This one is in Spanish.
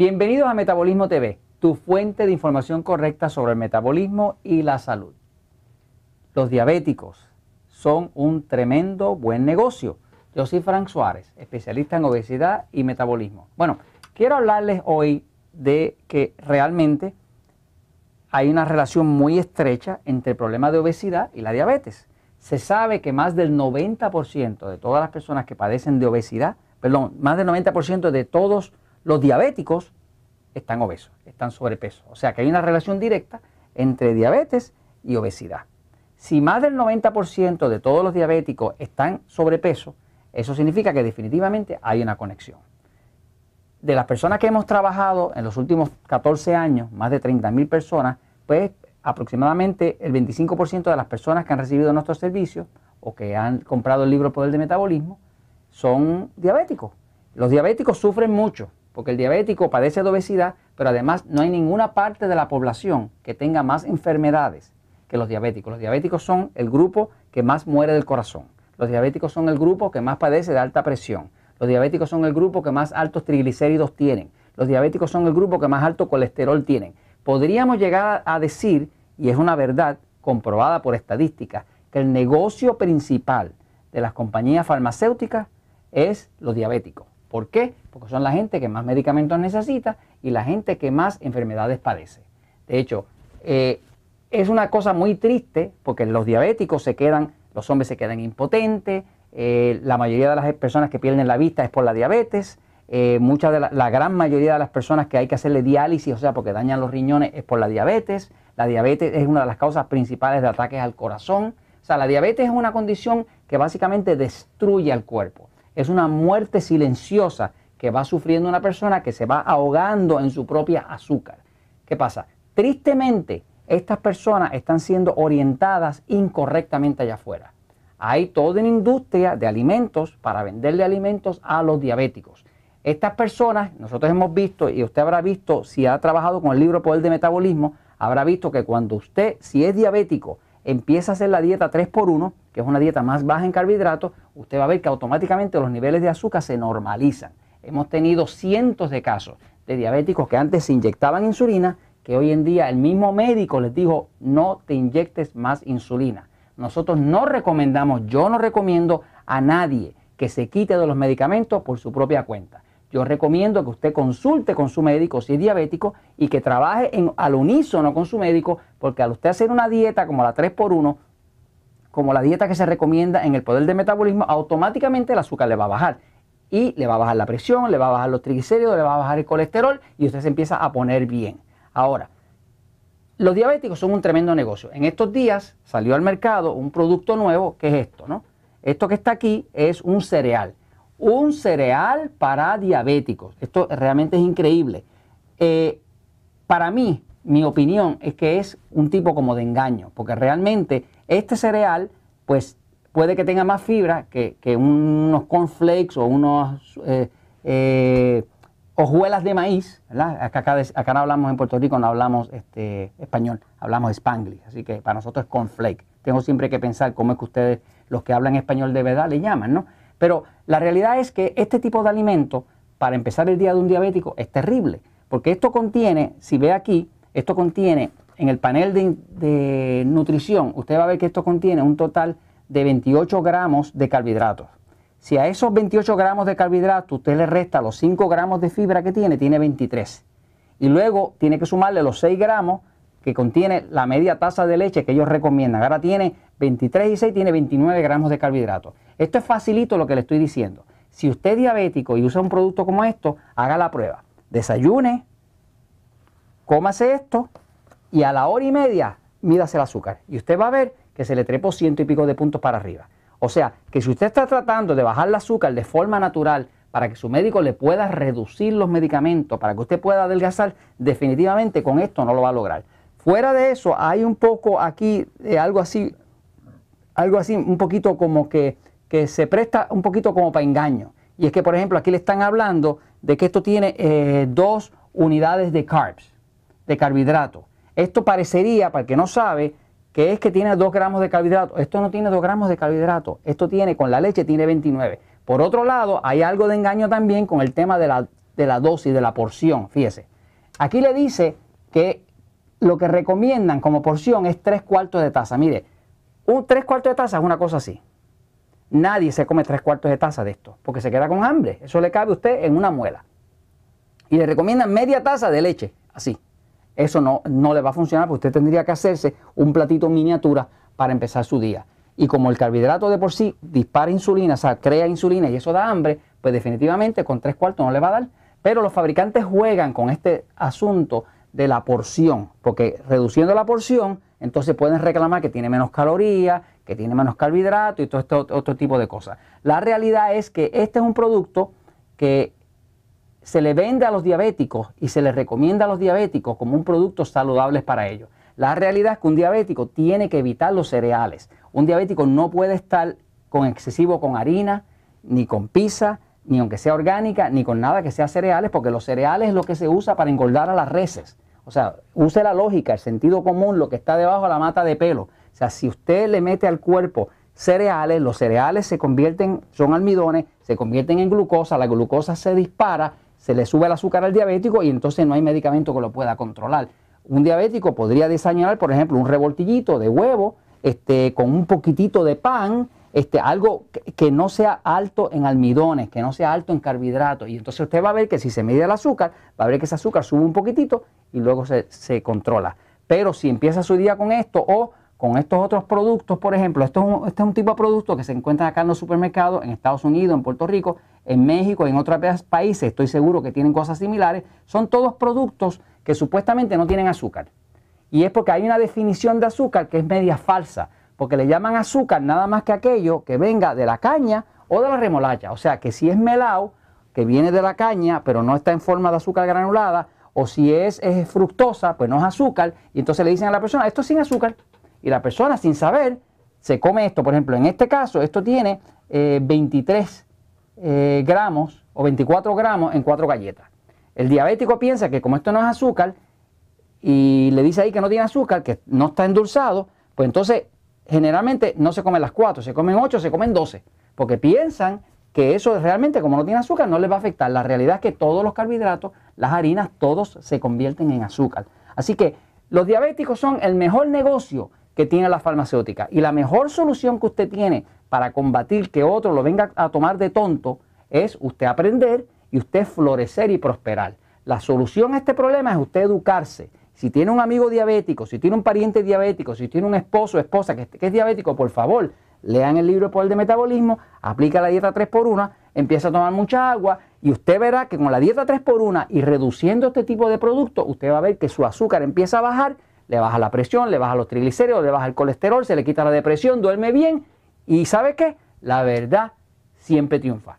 Bienvenidos a Metabolismo TV, tu fuente de información correcta sobre el metabolismo y la salud. Los diabéticos son un tremendo buen negocio. Yo soy Frank Suárez, especialista en obesidad y metabolismo. Bueno, quiero hablarles hoy de que realmente hay una relación muy estrecha entre el problema de obesidad y la diabetes. Se sabe que más del 90% de todas las personas que padecen de obesidad, perdón, más del 90% de todos los diabéticos están obesos, están sobrepeso. O sea que hay una relación directa entre diabetes y obesidad. Si más del 90% de todos los diabéticos están sobrepeso, eso significa que definitivamente hay una conexión. De las personas que hemos trabajado en los últimos 14 años, más de 30 mil personas, pues aproximadamente el 25% de las personas que han recibido nuestros servicios o que han comprado el libro Poder de Metabolismo son diabéticos. Los diabéticos sufren mucho porque el diabético padece de obesidad, pero además no hay ninguna parte de la población que tenga más enfermedades que los diabéticos. Los diabéticos son el grupo que más muere del corazón. Los diabéticos son el grupo que más padece de alta presión. Los diabéticos son el grupo que más altos triglicéridos tienen. Los diabéticos son el grupo que más alto colesterol tienen. Podríamos llegar a decir, y es una verdad comprobada por estadísticas, que el negocio principal de las compañías farmacéuticas es los diabéticos. ¿Por qué? Porque son la gente que más medicamentos necesita y la gente que más enfermedades padece. De hecho, eh, es una cosa muy triste porque los diabéticos se quedan los hombres se quedan impotentes, eh, la mayoría de las personas que pierden la vista es por la diabetes, eh, de la, gran mayoría de las personas que hay que hacerle diálisis, o sea, porque dañan los riñones, es por la diabetes. La diabetes es una de las causas principales de ataques al corazón. O sea, la diabetes es una condición que básicamente destruye al cuerpo. Es una muerte silenciosa que va sufriendo una persona que se va ahogando en su propia azúcar. ¿Qué pasa? Tristemente, estas personas están siendo orientadas incorrectamente allá afuera. Hay toda una industria de alimentos para venderle alimentos a los diabéticos. Estas personas, nosotros hemos visto, y usted habrá visto, si ha trabajado con el libro Poder de Metabolismo, habrá visto que cuando usted, si es diabético, empieza a hacer la dieta 3x1, que es una dieta más baja en carbohidratos, usted va a ver que automáticamente los niveles de azúcar se normalizan. Hemos tenido cientos de casos de diabéticos que antes se inyectaban insulina que hoy en día el mismo médico les dijo no te inyectes más insulina. Nosotros no recomendamos, yo no recomiendo a nadie que se quite de los medicamentos por su propia cuenta. Yo recomiendo que usted consulte con su médico si es diabético y que trabaje en, al unísono con su médico, porque al usted hacer una dieta como la 3x1, como la dieta que se recomienda en el poder del metabolismo, automáticamente el azúcar le va a bajar. Y le va a bajar la presión, le va a bajar los triglicéridos, le va a bajar el colesterol y usted se empieza a poner bien. Ahora, los diabéticos son un tremendo negocio. En estos días salió al mercado un producto nuevo que es esto, ¿no? Esto que está aquí es un cereal. Un cereal para diabéticos. Esto realmente es increíble. Eh, para mí, mi opinión es que es un tipo como de engaño, porque realmente este cereal, pues puede que tenga más fibra que, unos cornflakes o unos eh, eh, hojuelas de maíz. Acá, acá, no hablamos en Puerto Rico, no hablamos este, español, hablamos spanglish, así que para nosotros es cornflake. Tengo siempre que pensar cómo es que ustedes, los que hablan español de verdad, le llaman, ¿no? Pero la realidad es que este tipo de alimento, para empezar el día de un diabético, es terrible, porque esto contiene, si ve aquí, esto contiene, en el panel de, de nutrición, usted va a ver que esto contiene un total de 28 gramos de carbohidratos. Si a esos 28 gramos de carbohidrato usted le resta los 5 gramos de fibra que tiene, tiene 23. Y luego tiene que sumarle los 6 gramos que contiene la media taza de leche que ellos recomiendan. Ahora tiene 23 y 6, tiene 29 gramos de carbohidratos. Esto es facilito lo que le estoy diciendo. Si usted es diabético y usa un producto como esto, haga la prueba. Desayune, cómase esto y a la hora y media mídase el azúcar. Y usted va a ver que se le trepo ciento y pico de puntos para arriba. O sea, que si usted está tratando de bajar el azúcar de forma natural para que su médico le pueda reducir los medicamentos, para que usted pueda adelgazar, definitivamente con esto no lo va a lograr. Fuera de eso, hay un poco aquí eh, algo así, algo así, un poquito como que, que, se presta un poquito como para engaño. Y es que, por ejemplo, aquí le están hablando de que esto tiene eh, dos unidades de carbs, de carbohidratos. Esto parecería, para el que no sabe, que es que tiene 2 gramos de carbohidrato. Esto no tiene 2 gramos de carbohidrato. Esto tiene, con la leche, tiene 29. Por otro lado, hay algo de engaño también con el tema de la de la dosis, de la porción, fíjese. Aquí le dice que lo que recomiendan como porción es tres cuartos de taza. Mire, un tres cuartos de taza es una cosa así. Nadie se come tres cuartos de taza de esto, porque se queda con hambre. Eso le cabe a usted en una muela. Y le recomiendan media taza de leche, así. Eso no, no le va a funcionar, porque usted tendría que hacerse un platito miniatura para empezar su día. Y como el carbohidrato de por sí dispara insulina, o sea, crea insulina y eso da hambre, pues definitivamente con tres cuartos no le va a dar. Pero los fabricantes juegan con este asunto de la porción, porque reduciendo la porción, entonces pueden reclamar que tiene menos calorías, que tiene menos carbohidratos y todo este otro tipo de cosas. La realidad es que este es un producto que se le vende a los diabéticos y se le recomienda a los diabéticos como un producto saludable para ellos. La realidad es que un diabético tiene que evitar los cereales. Un diabético no puede estar con excesivo con harina, ni con pizza, ni aunque sea orgánica, ni con nada que sea cereales, porque los cereales es lo que se usa para engordar a las reses. O sea, use la lógica, el sentido común, lo que está debajo de la mata de pelo. O sea, si usted le mete al cuerpo cereales, los cereales se convierten, son almidones, se convierten en glucosa, la glucosa se dispara, se le sube el azúcar al diabético y entonces no hay medicamento que lo pueda controlar. Un diabético podría desayunar, por ejemplo, un revoltillito de huevo este, con un poquitito de pan, este, algo que, no sea alto en almidones, que no sea alto en carbohidratos. Y entonces usted va a ver que si se mide el azúcar, va a ver que ese azúcar sube un poquitito y luego se, controla. Pero si empieza su día con esto o con estos otros productos, por ejemplo, esto este es un tipo de producto que se encuentra acá en los supermercados, en Estados Unidos, en Puerto Rico, en México, en otros países, estoy seguro que tienen cosas similares, son todos productos que supuestamente no tienen azúcar. Y es porque hay una definición de azúcar que es media falsa porque le llaman azúcar nada más que aquello que venga de la caña o de la remolacha. O sea, que si es melao, que viene de la caña, pero no está en forma de azúcar granulada, o si es, fructosa, pues no es azúcar, y entonces le dicen a la persona, esto es sin azúcar, y la persona sin saber se come esto. Por ejemplo, en este caso, esto tiene 23 eh, eh, gramos o 24 gramos en cuatro galletas. El diabético piensa que como esto no es azúcar, y le dice ahí que no tiene azúcar, que no está endulzado, pues entonces generalmente no se comen las cuatro, se comen ocho, se comen doce, porque piensan que eso realmente, como no tiene azúcar, no les va a afectar. La realidad es que todos los carbohidratos, las harinas, todos se convierten en azúcar. Así que los diabéticos son el mejor negocio que tiene la farmacéutica y la mejor solución que usted tiene para combatir que otro lo venga a tomar de tonto es usted aprender y usted florecer y prosperar. La solución a este problema es usted educarse si tiene un amigo diabético, si tiene un pariente diabético, si tiene un esposo o esposa que, es diabético, por favor, lean el libro de Poder de Metabolismo, aplica la dieta 3x1, empieza a tomar mucha agua y usted verá que con la dieta 3x1 y reduciendo este tipo de productos, usted va a ver que su azúcar empieza a bajar, le baja la presión, le baja los triglicéridos, le baja el colesterol, se le quita la depresión, duerme bien y ¿sabe qué? La verdad siempre triunfa.